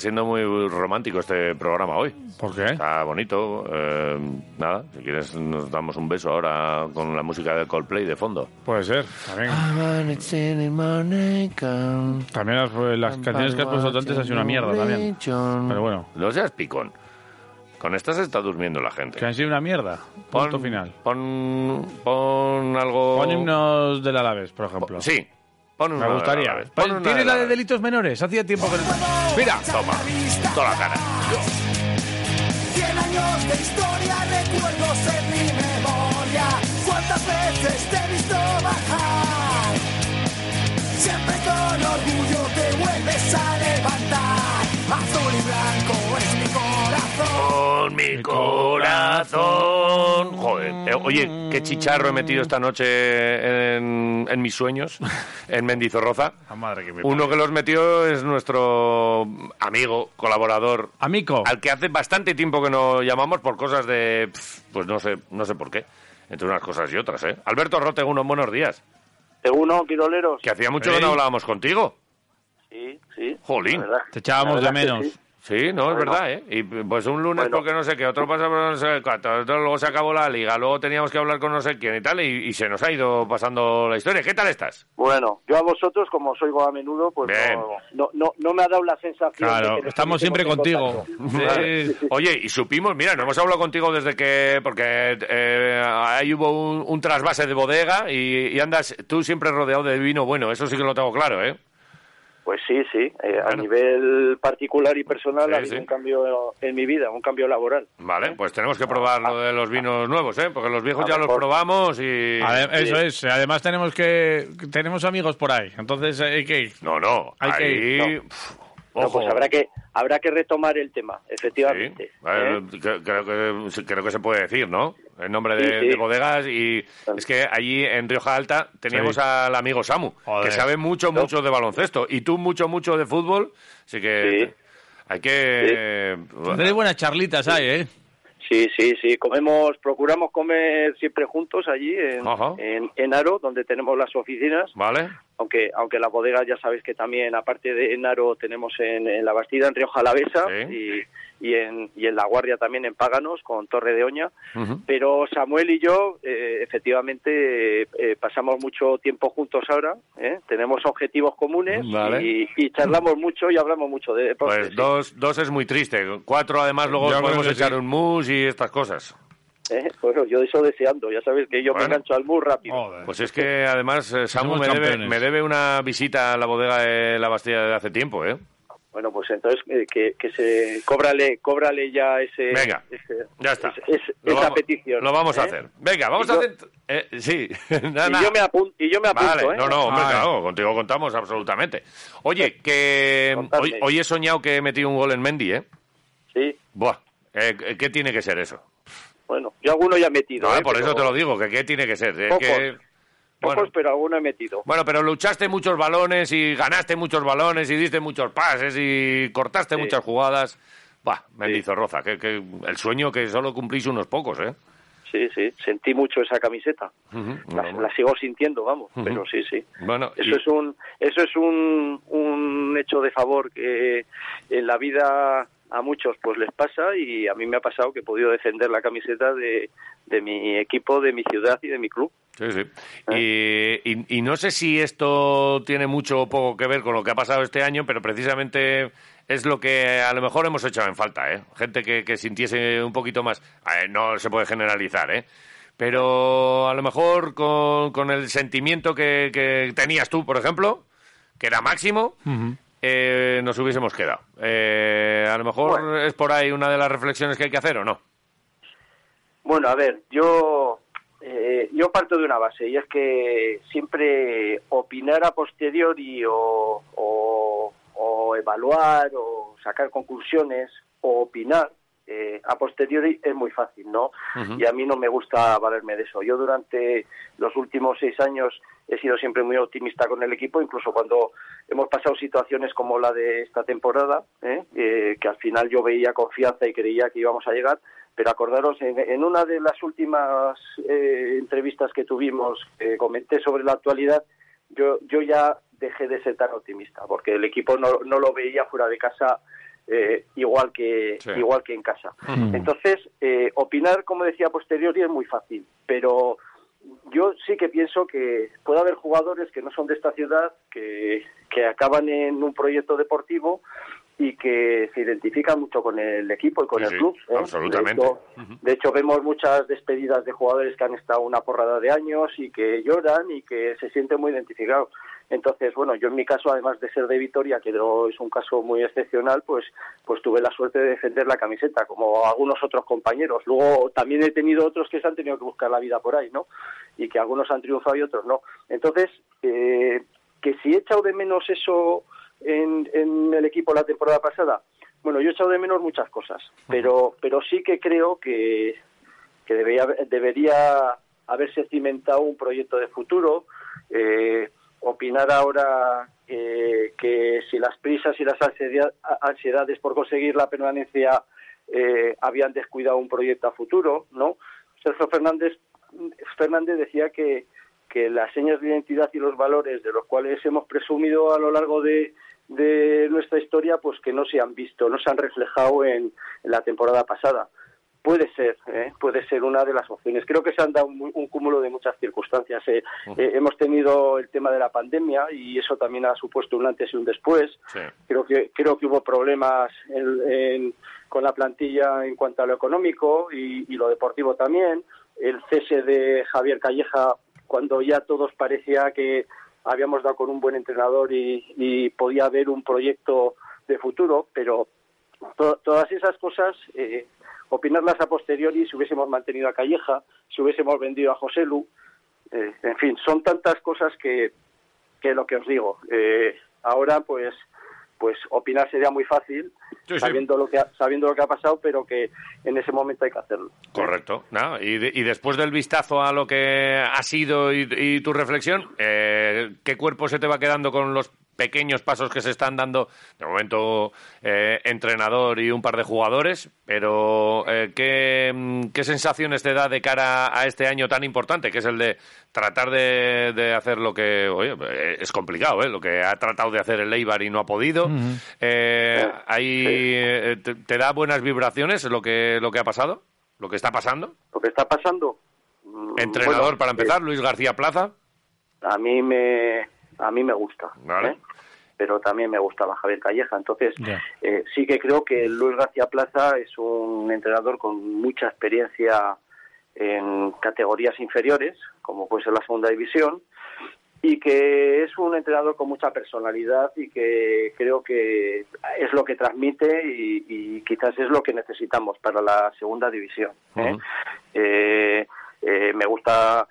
está siendo muy romántico este programa hoy. ¿Por qué? Está bonito. eh, nada, si quieres nos damos un beso ahora con la música de Coldplay de fondo. Puede ser, también. También las, las canciones que has puesto antes han sido una mierda también. Pero bueno, No seas picón. Con estas está durmiendo la gente. que han sido una mierda. Punto Pon- final. Pon, pon algo... Pon himnos del Alavés, por ejemplo. Sí. Pon una Me gustaría. vez. Pon ¿Tienes la de delitos menores? Hacía tiempo que... Mira, Toma, toda la cara. Cien años de historia, recuerdos en mi memoria. ¿Cuántas veces te he visto bajar? Siempre con orgullo te vuelves a levantar. Azul y blanco es mi corazón. Con mi corazón. Oye, qué chicharro he metido esta noche en, en mis sueños, en Mendizorroza. La madre que me Uno que los metió es nuestro amigo, colaborador, Amico. al que hace bastante tiempo que no llamamos por cosas de... Pues no sé, no sé por qué. Entre unas cosas y otras, ¿eh? Alberto Roteguno, buenos días. Uno, Quiroleros. Que hacía mucho que no hablábamos contigo. Sí, sí. Jolín. Te echábamos de menos. sí. Sí, no, es Bueno. verdad, ¿eh? Y pues un lunes Bueno. porque no sé qué, otro pasa por no sé cuánto, otro luego se acabó la liga, luego teníamos que hablar con no sé quién y tal, y, y se nos ha ido pasando la historia. ¿Qué tal estás? Bueno, yo a vosotros, como os oigo a menudo, pues no, no, no, no me ha dado la sensación de Claro, que estamos siempre contigo. Sí. Oye, y supimos, mira, no hemos hablado contigo desde que, porque eh, ahí hubo un, un trasvase de bodega y, y andas tú siempre rodeado de vino bueno, eso sí que lo tengo claro, ¿eh? Pues sí, sí. eh, A nivel particular y personal Sí, ha habido sí. un cambio en mi vida, un cambio laboral. Vale, pues tenemos que probar lo de los vinos nuevos, ¿eh? Porque los viejos A ya los probamos y... Eso es. Además tenemos que... Tenemos amigos por ahí. Entonces hay que ir. No, no, Hay que ahí... ir, pf, Ojo. pues habrá que habrá que retomar el tema, Sí, efectivamente. eh, ¿eh? cre- creo, que, creo que se puede decir, ¿no? En nombre de, Sí, sí. de bodegas y es que allí en Rioja Alta teníamos Sí. al amigo Samu, Joder. que sabe mucho, mucho de baloncesto y tú mucho, mucho de fútbol, así que Sí. hay que... Tenéis buenas charlitas ahí, ¿eh? Sí, sí, sí. Comemos, procuramos comer siempre juntos allí en, en, en Aro, donde tenemos las oficinas. ¿Vale? Aunque aunque la bodega ya sabéis que también aparte de Enaro tenemos en, en la Bastida en Rioja Alavesa Sí. y, y en y en la Guardia también en Páganos con Torre de Oña pero Samuel y yo eh, efectivamente eh, pasamos mucho tiempo juntos ahora ¿eh? tenemos objetivos comunes Vale. y, y charlamos mucho y hablamos mucho de deporte Pues sí. dos, dos es muy triste, cuatro además luego Yo podemos echar sí. un mus y estas cosas. ¿Eh? Bueno, yo eso deseando ya sabéis que yo Bueno. me engancho al muy rápido Joder. Pues es que además eh, Samu me debe, me debe una visita a la bodega de la Bastilla de hace tiempo, ¿eh? Bueno, pues entonces eh, que, que se cóbrale, cóbrale ya ese, Venga, ese- Ya está. ese- ese- Lo esa vamos- petición. Lo vamos a ¿eh? hacer. Venga, vamos Y a yo- hacer... eh, sí, Y yo me apunto, y yo me apunto Vale, ¿eh? no, no, hombre, Vale. claro, contigo contamos absolutamente. Oye, que Contadme. hoy, hoy he soñado que he metido un gol en Mendy, ¿eh? Sí, Buah, eh, ¿qué tiene que ser eso? Bueno, yo alguno ya he metido. No, ¿eh? por Pero eso te lo digo, que qué tiene que ser. Pocos. que, Pocos, bueno, pero alguno he metido. bueno, pero luchaste muchos balones y ganaste muchos balones y diste muchos pases y cortaste Sí. muchas jugadas. Buah, Mendizorroza, que, que el sueño que solo cumplís unos pocos, ¿eh? Sí, sí, sentí mucho esa camiseta. La, sigo sintiendo, vamos, pero sí, sí. Bueno, y- Eso es un eso es un, un hecho de favor que en la vida a muchos pues les pasa y a mí me ha pasado que he podido defender la camiseta de, de mi equipo, de mi ciudad y de mi club. Sí, sí. Y, y- y no sé si esto tiene mucho o poco que ver con lo que ha pasado este año, pero precisamente es lo que a lo mejor hemos echado en falta, ¿eh? Gente que, que sintiese un poquito más. No se puede generalizar, ¿eh? Pero a lo mejor con, con el sentimiento que, que tenías tú, por ejemplo, que era máximo, eh, nos hubiésemos quedado. Eh, a lo mejor Bueno. es por ahí una de las reflexiones que hay que hacer, ¿o no? Bueno, a ver, yo eh, yo parto de una base y es que siempre opinar a posteriori o, o, o evaluar o sacar conclusiones o opinar eh, a posteriori es muy fácil, ¿no? Y a mí no me gusta valerme de eso. Yo durante los últimos seis años he sido siempre muy optimista con el equipo, incluso cuando hemos pasado situaciones como la de esta temporada, ¿eh? Eh, que al final yo veía confianza y creía que íbamos a llegar, pero acordaros, en, una de las últimas entrevistas que tuvimos, comenté sobre la actualidad, yo, yo ya dejé de ser tan optimista, porque el equipo no, no lo veía fuera de casa eh, igual que igual que en casa. Entonces, eh, opinar, como decía posteriori, es muy fácil, pero yo sí que pienso que puede haber jugadores que no son de esta ciudad, que, que acaban en un proyecto deportivo y que se identifican mucho con el equipo y con el club. ¿eh? Absolutamente. De hecho, vemos muchas despedidas de jugadores que han estado una porrada de años y que lloran y que se sienten muy identificados. Entonces, bueno, yo en mi caso, además de ser de Vitoria, que es un caso muy excepcional, pues, pues tuve la suerte de defender la camiseta, como algunos otros compañeros. Luego también he tenido otros que se han tenido que buscar la vida por ahí, ¿no? Y que algunos han triunfado y otros no. Entonces, eh, que si he echado de menos eso en, el equipo la temporada pasada? Bueno, yo he echado de menos muchas cosas, pero, pero sí que creo que, que debería, debería haberse cimentado un proyecto de futuro. Eh, opinar ahora que si las prisas y las ansiedades por conseguir la permanencia eh, habían descuidado un proyecto a futuro, ¿no? Sergio Fernández, Fernández decía que, que las señas de identidad y los valores de los cuales hemos presumido a lo largo de, de nuestra historia, pues que no se han visto, no se han reflejado en, la temporada pasada. Puede ser, ¿eh? puede ser una de las opciones. Creo que se han dado un, cúmulo de muchas circunstancias. ¿eh? Eh, hemos tenido el tema de la pandemia y eso también ha supuesto un antes y un después. Creo que creo que hubo problemas con la plantilla en cuanto a lo económico y, y lo deportivo también. El cese de Javier Calleja cuando ya todos parecía que habíamos dado con un buen entrenador y, podía haber un proyecto de futuro, pero todas esas cosas, eh, opinarlas a posteriori, si hubiésemos mantenido a Calleja, si hubiésemos vendido a José Lu, eh, en fin, son tantas cosas que, que lo que os digo. Eh, ahora, pues, pues opinar sería muy fácil, sabiendo lo que ha, sabiendo lo que ha pasado, pero que en ese momento hay que hacerlo. Correcto. y, después del vistazo a lo que ha sido y, tu reflexión, eh, ¿qué cuerpo se te va quedando con los pequeños pasos que se están dando, de momento eh, entrenador y un par de jugadores, pero eh, ¿qué, sensaciones te da de cara a este año tan importante, que es el de tratar de, hacer lo que, oye, es complicado, ¿eh? lo que ha tratado de hacer el Eibar y no ha podido. Eh, ahí, te, da buenas vibraciones lo que, lo que ha pasado? ¿Lo que está pasando? Lo que está pasando. Mm, entrenador, para empezar, Luis García Plaza. A mí me, a mí me gusta. Vale pero también me gustaba Javier Calleja. Entonces, eh, sí que creo que Luis García Plaza es un entrenador con mucha experiencia en categorías inferiores, como puede ser la segunda división, y que es un entrenador con mucha personalidad y que creo que es lo que transmite y, quizás es lo que necesitamos para la segunda división. ¿eh? Eh, me gusta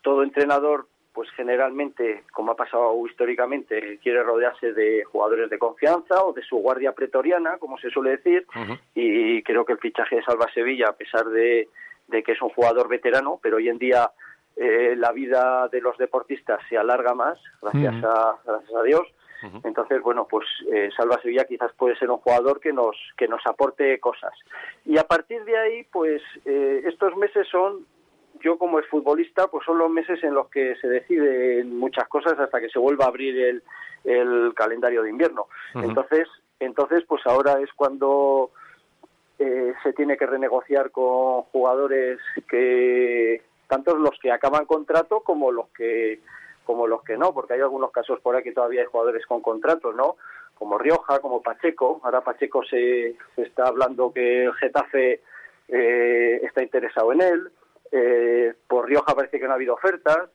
todo entrenador pues generalmente, como ha pasado históricamente, quiere rodearse de jugadores de confianza o de su guardia pretoriana, como se suele decir, y creo que el fichaje de Salva Sevilla, a pesar de, que es un jugador veterano, pero hoy en día eh, la vida de los deportistas se alarga más, gracias, a, gracias a Dios. Entonces, bueno, pues eh, Salva Sevilla quizás puede ser un jugador que nos que nos aporte cosas. Y a partir de ahí, pues eh, estos meses son yo como futbolista, pues son los meses en los que se deciden muchas cosas hasta que se vuelva a abrir el, el calendario de invierno. Entonces, entonces, pues ahora es cuando eh, se tiene que renegociar con jugadores que tanto los que acaban contrato como los que como los que no, porque hay algunos casos por ahí que todavía hay jugadores con contratos, ¿no? Como Rioja, como Pacheco. Ahora Pacheco se, está hablando que el Getafe eh, está interesado en él. Eh, por Rioja parece que no ha habido ofertas.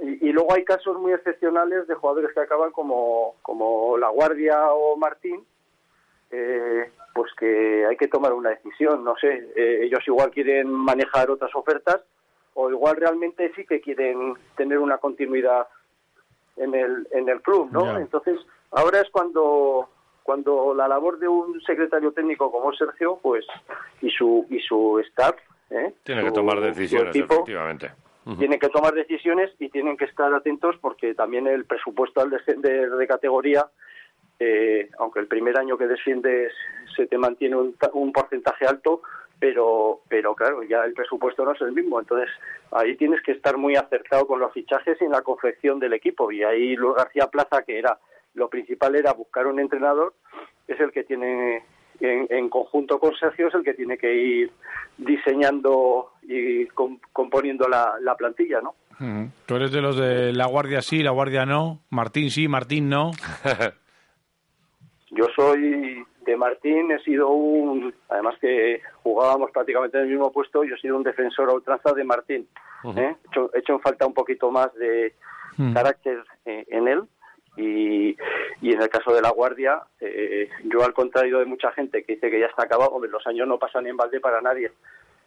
Y, luego hay casos muy excepcionales de jugadores que acaban como, como La Guardia o Martín, eh, pues que hay que tomar una decisión. No sé, eh, ellos igual quieren manejar otras ofertas o igual realmente sí que quieren tener una continuidad en el, en el club, ¿no? Entonces, ahora es cuando cuando la labor de un secretario técnico como Sergio, pues, y su y su staff, ¿eh? Tiene que tomar decisiones, equipo, efectivamente. tienen que tomar decisiones y tienen que estar atentos porque también el presupuesto al descender de categoría, eh, aunque el primer año que desciendes se te mantiene un, un porcentaje alto, pero, pero claro, ya el presupuesto no es el mismo. Entonces ahí tienes que estar muy acertado con los fichajes y en la confección del equipo. Y ahí Luis García Plaza, que era lo principal era buscar un entrenador, es el que tiene en, en conjunto con Sergio es el que tiene que ir diseñando y com- componiendo la, la plantilla, ¿no? Tú eres de los de la guardia sí, la guardia no, Martín sí, Martín no. Yo soy de Martín, he sido un, además que jugábamos prácticamente en el mismo puesto, yo he sido un defensor a ultranza de Martín. ¿eh? He, hecho, he hecho en falta un poquito más de carácter eh, en él y, y en el caso de la Guardia, eh, yo al contrario de mucha gente que dice que ya está acabado, hombre, los años no pasan en balde para nadie,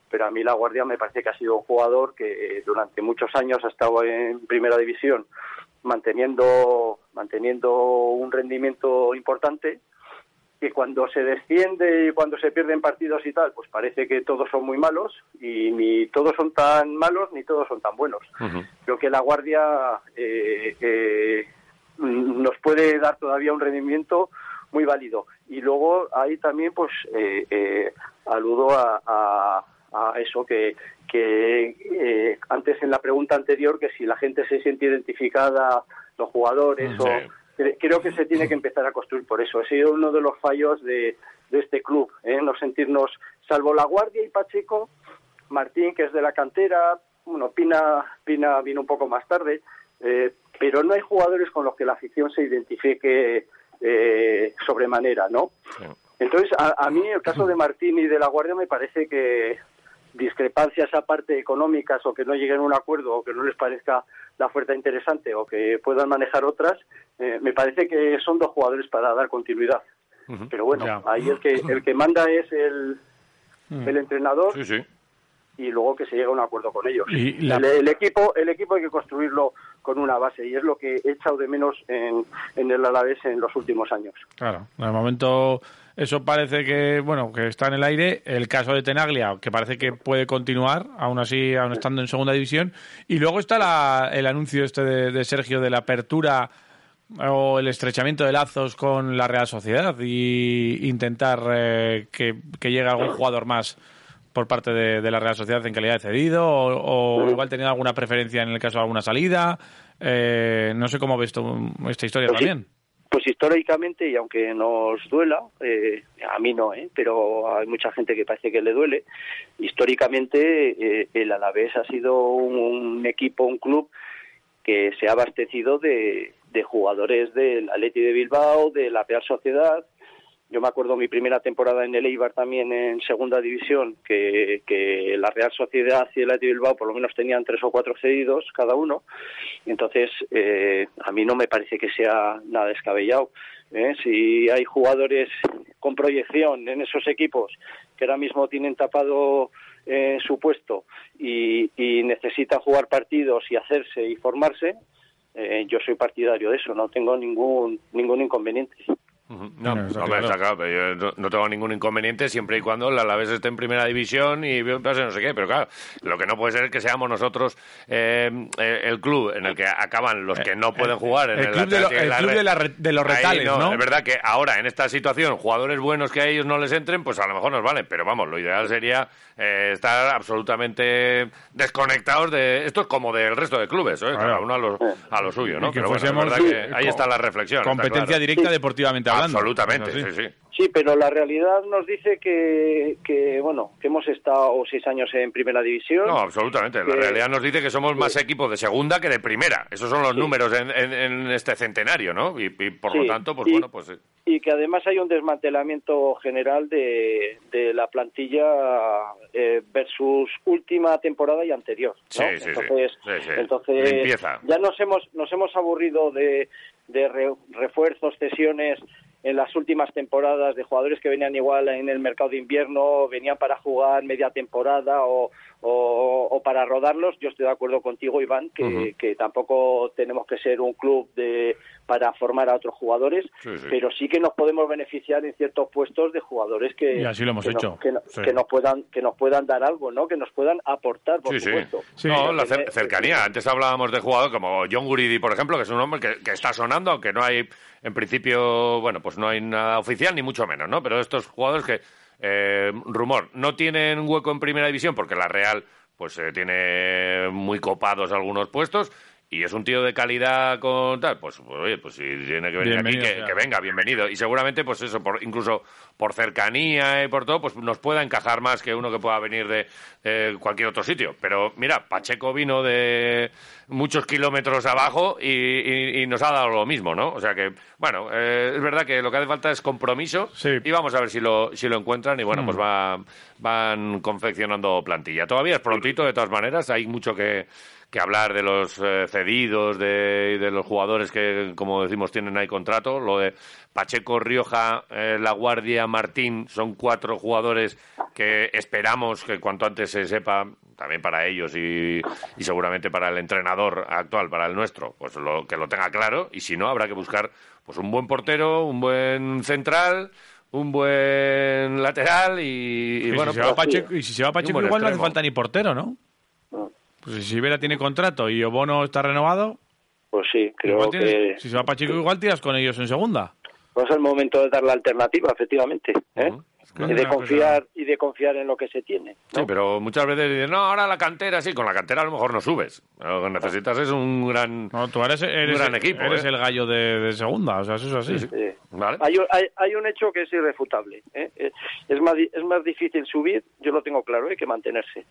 pero a mí la Guardia me parece que ha sido un jugador que durante muchos años ha estado en primera división manteniendo manteniendo un rendimiento importante que cuando se desciende y cuando se pierden partidos y tal, pues parece que todos son muy malos y ni todos son tan malos ni todos son tan buenos. Ujú. Creo que la Guardia eh, eh, nos puede dar todavía un rendimiento muy válido. Y luego ahí también, pues, eh, eh, aludo a, a- a eso que, que eh, antes en la pregunta anterior, que si la gente se siente identificada, los jugadores, Sí. o cre- creo que se tiene que empezar a construir por eso. Ha sido uno de los fallos de, de este club, ¿eh? no sentirnos, salvo la Guardia y Pacheco, Martín, que es de la cantera, bueno, Pina, Pina vino un poco más tarde, eh, pero no hay jugadores con los que la afición se identifique eh, sobremanera, ¿no? Entonces, a, a mí el caso de Martín y de la Guardia me parece que discrepancias aparte económicas o que no lleguen a un acuerdo o que no les parezca la oferta interesante o que puedan manejar otras, eh, me parece que son dos jugadores para dar continuidad. Pero bueno, Ya. ahí el que el que manda es el, el entrenador Sí, sí. y luego que se llegue a un acuerdo con ellos. Y la- El, el equipo el equipo hay que construirlo con una base y es lo que he echado de menos en, en el Alavés en los últimos años. Claro, de momento eso parece que, bueno, que está en el aire. El caso de Tenaglia, que parece que puede continuar, aún así, aún estando en segunda división. Y luego está la- el anuncio este de, Sergio de la apertura o el estrechamiento de lazos con la Real Sociedad y intentar eh, que, que llegue algún jugador más por parte de, de la Real Sociedad en calidad de cedido o, o igual teniendo alguna preferencia en el caso de alguna salida. Eh, no sé cómo ves tú esta historia Pues sí. también. Pues históricamente, y aunque nos duela, eh, a mí no, ¿eh? pero hay mucha gente que parece que le duele, históricamente eh, el Alavés ha sido un, un equipo, un club que se ha abastecido de, de jugadores del Atleti de Bilbao, de la Real Sociedad. Yo me acuerdo mi primera temporada en el Eibar también en segunda división, que, que la Real Sociedad y el Atleti de Bilbao por lo menos tenían tres o cuatro cedidos cada uno. Entonces, eh, a mí no me parece que sea nada descabellado. ¿eh? Si hay jugadores con proyección en esos equipos que ahora mismo tienen tapado eh, su puesto y, y necesitan jugar partidos y hacerse y formarse, eh, yo soy partidario de eso, no tengo ningún ningún inconveniente. No, está hombre, claro. yo no, no tengo ningún inconveniente siempre y cuando el Alavés esté en primera división y pase no sé qué, pero claro, lo que no puede ser es que seamos nosotros eh, eh, el club en el que acaban los que no pueden jugar en el el, club de lo- Atlético y el la club Re- de la re- de los Ahí retales, ¿no? Es verdad que ahora, en esta situación, jugadores buenos que a ellos no les entren, pues a lo mejor nos valen, pero vamos, lo ideal sería eh, estar absolutamente desconectados de... Esto es como del resto de clubes, ¿eh? Cada uno a lo, a lo suyo, ¿no? Y que Pero bueno, es fuésemos, verdad que eh, ahí está la reflexión. está Competencia claro. directa deportivamente hablando. Absolutamente, sí, sí. Sí, pero la realidad nos dice que, que bueno, que hemos estado seis años en primera división. No, absolutamente. La realidad nos dice que somos más equipos de segunda que de primera. Esos son los números en, en- en este centenario, ¿no? Y, y por lo tanto, pues y- bueno, pues... eh, y que además hay un desmantelamiento general de, de la plantilla eh, versus última temporada y anterior. ¿no? Sí, sí, sí. entonces, Sí, sí. entonces Limpieza. ya nos hemos nos hemos aburrido de, de re- refuerzos, cesiones en las últimas temporadas de jugadores que venían igual en el mercado de invierno, venían para jugar media temporada o, o, para rodarlos. Yo estoy de acuerdo contigo, Iván, que, que tampoco tenemos que ser un club de para formar a otros jugadores, pero sí que nos podemos beneficiar en ciertos puestos de jugadores que, así lo hemos que, hecho. que, nos puedan que nos puedan dar algo, ¿no? Que nos puedan aportar, por supuesto. No, la cercanía. Antes hablábamos de jugadores como John Guridi, por ejemplo, que es un hombre que, que está sonando, aunque no hay, en principio, bueno, pues no hay nada oficial ni mucho menos, ¿no? Pero estos jugadores que eh, rumor, no tienen hueco en primera división porque la Real pues eh, tiene muy copados algunos puestos y es un tío de calidad con tal, pues, oye, pues si tiene que venir aquí, que, venga, bienvenido. Y seguramente, pues eso, por, incluso por cercanía y por todo, pues nos pueda encajar más que uno que pueda venir de cualquier otro sitio. Pero mira, Pacheco vino de muchos kilómetros abajo y, nos ha dado lo mismo, ¿no? O sea que, bueno, eh, es verdad que lo que hace falta es compromiso y vamos a ver si lo, si lo encuentran y bueno, pues mm. va, van confeccionando plantilla. Todavía es prontito, de todas maneras, hay mucho que que hablar de los eh, cedidos, de, de, los jugadores que, como decimos, tienen ahí contrato. Lo de Pacheco, Rioja, eh, La Guardia, Martín, son cuatro jugadores que esperamos que cuanto antes se sepa, también para ellos y, y seguramente para el entrenador actual, para el nuestro, pues lo, que lo tenga claro. Y si no, habrá que buscar pues un buen portero, un buen central un buen lateral y, bueno, si se va pues Pacheco, y si se va Pacheco igual no hace falta ni portero, ¿no? Pues si Vera tiene contrato y Obono está renovado. Pues sí, creo que. Si se va Pacheco, igual tiras con ellos en segunda. Pues es el momento de dar la alternativa, efectivamente. ¿eh? y de confiar y de confiar en lo que se tiene. Sí, pero muchas veces dicen, no, ahora la cantera, sí, con la cantera a lo mejor no subes. Lo que necesitas es un gran, no, tú eres, un gran equipo. Eres ¿eh? el gallo de, segunda, o sea, eso es así. Hay, hay, hay, un hecho que es irrefutable. ¿eh? Es, más, es más difícil subir, yo lo tengo claro, hay que mantenerse.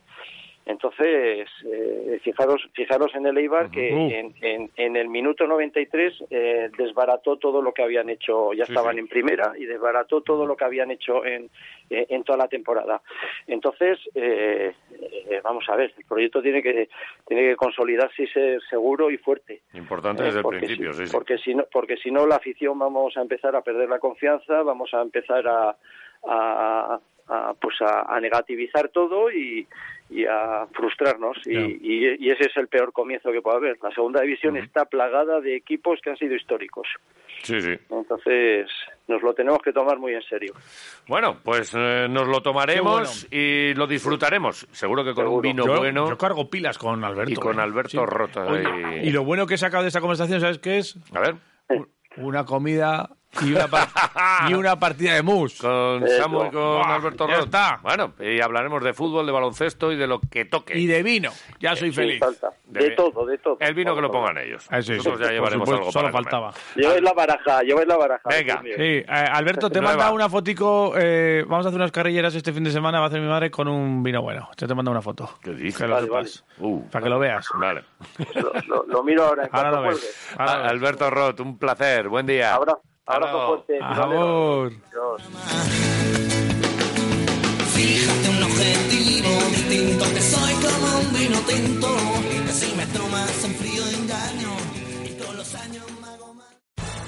Entonces, eh, fijaros, fijaros en el Eibar que en, en, el minuto 93 eh, desbarató todo lo que habían hecho, ya estaban en primera, y desbarató todo lo que habían hecho en, eh, en toda la temporada. Entonces, eh, eh, vamos a ver, el proyecto tiene que, tiene que consolidarse y ser seguro y fuerte. Importante desde el principio, sí, sí. Porque si, no, porque si no, la afición vamos a empezar a perder la confianza, vamos a empezar a, a, pues a negativizar todo y y a frustrarnos y, y, ese es el peor comienzo que puede haber. La segunda división está plagada de equipos que han sido históricos. Sí, sí. Entonces nos lo tenemos que tomar muy en serio. Bueno, pues eh, nos lo tomaremos y lo disfrutaremos. Seguro que con un vino bueno. Yo cargo pilas con Alberto. Y con ¿eh? Alberto Rota. Y lo bueno que he sacado de esta conversación, ¿sabes qué es? A ver. Una comida y una, y una partida de mus. Con Samu y con Alberto Roth. está. Bueno, y hablaremos de fútbol, de baloncesto y de lo que toque. Y de vino. Ya soy feliz. De, todo, de todo. El vino que lo pongan ellos. Ah, Nosotros ya llevaremos algo Solo faltaba. Lleváis la baraja, lleváis la baraja. Venga. Sí, eh, Alberto, te manda una fotico. Eh, vamos a hacer unas carrilleras este fin de semana. Va a hacer mi madre con un vino bueno. Yo te mando una foto. ¿Qué dices? Uh. Para que lo veas. Vale. Lo, miro ahora. ahora lo ves. Alberto Roth, un placer. Buen día. Ahora. Abrazo fuerte. Amor. Fíjate un objetivo distinto que soy como un vino tinto. Que si me tomas en frío engaño y todos los años